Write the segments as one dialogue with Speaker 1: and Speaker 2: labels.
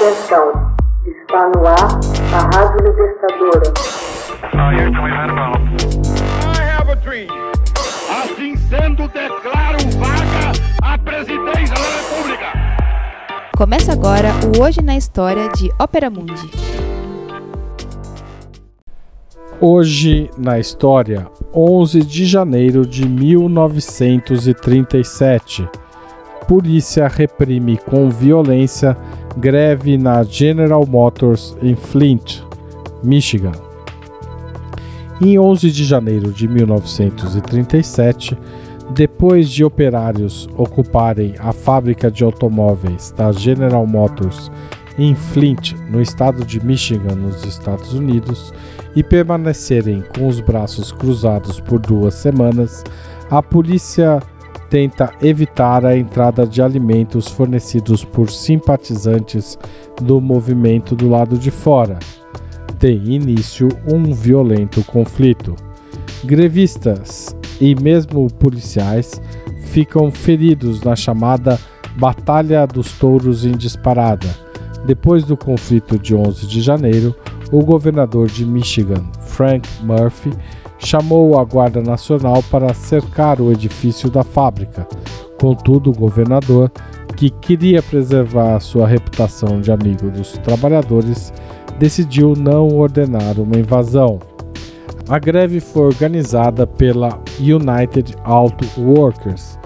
Speaker 1: Atenção, está no ar a Rádio Libertadora.
Speaker 2: Assim sendo, declaro vaga a presidência da República.
Speaker 3: Começa agora o Hoje na História de Ópera Mundi.
Speaker 4: Hoje na história, 11 de janeiro de 1937. Polícia reprime com violência greve na General Motors em Flint, Michigan. Em 11 de janeiro de 1937, depois de operários ocuparem a fábrica de automóveis da General Motors em Flint, no estado de Michigan, nos Estados Unidos, e permanecerem com os braços cruzados por duas semanas, a polícia tenta evitar a entrada de alimentos fornecidos por simpatizantes do movimento do lado de fora. Tem início um violento conflito. Grevistas e mesmo policiais ficam feridos na chamada Batalha dos Touros em Disparada. Depois do conflito de 11 de janeiro, o governador de Michigan, Frank Murphy, chamou a Guarda Nacional para cercar o edifício da fábrica. Contudo, o governador, que queria preservar sua reputação de amigo dos trabalhadores, decidiu não ordenar uma invasão. A greve foi organizada pela United Auto Workers,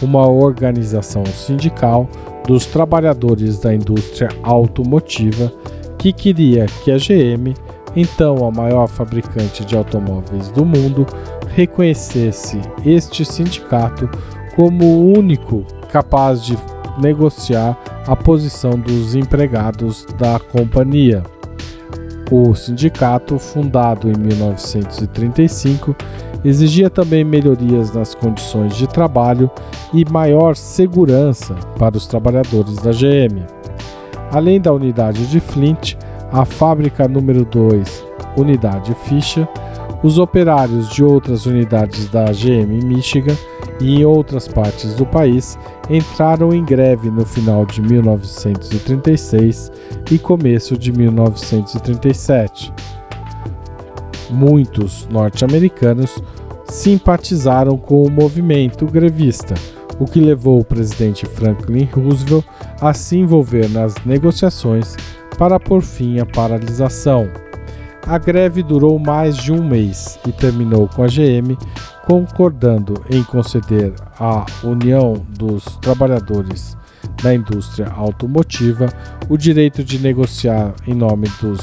Speaker 4: uma organização sindical dos trabalhadores da indústria automotiva que queria que a GM, então a maior fabricante de automóveis do mundo, reconhecesse este sindicato como o único capaz de negociar a posição dos empregados da companhia. O sindicato, fundado em 1935, exigia também melhorias nas condições de trabalho e maior segurança para os trabalhadores da GM. Além da unidade de Flint, a fábrica número 2, unidade Fischer, os operários de outras unidades da GM em Michigan e em outras partes do país entraram em greve no final de 1936 e começo de 1937. Muitos norte-americanos simpatizaram com o movimento grevista, o que levou o presidente Franklin Roosevelt a se envolver nas negociações para pôr fim à paralisação. A greve durou mais de um mês e terminou com a GM concordando em conceder à União dos Trabalhadores da Indústria Automotiva o direito de negociar em nome dos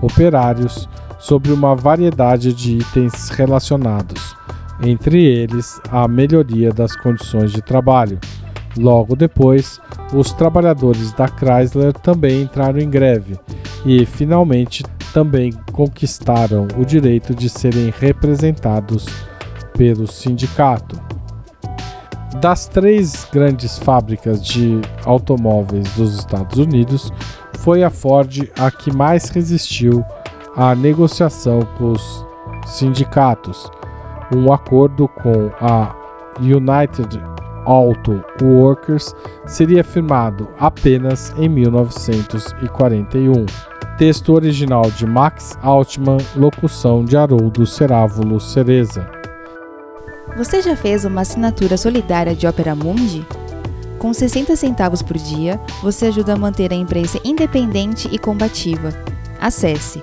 Speaker 4: operários sobre uma variedade de itens relacionados, entre eles a melhoria das condições de trabalho. Logo depois, os trabalhadores da Chrysler também entraram em greve e, finalmente, também conquistaram o direito de serem representados pelo sindicato. Das três grandes fábricas de automóveis dos Estados Unidos, foi a Ford a que mais resistiu à negociação com os sindicatos. Um acordo com a United Auto Workers seria firmado apenas em 1941. Texto original de Max Altman, locução de Haroldo Cerávulo Cereza.
Speaker 3: Você já fez uma assinatura solidária de Opera Mundi? Com 60 centavos por dia, você ajuda a manter a imprensa independente e combativa. Acesse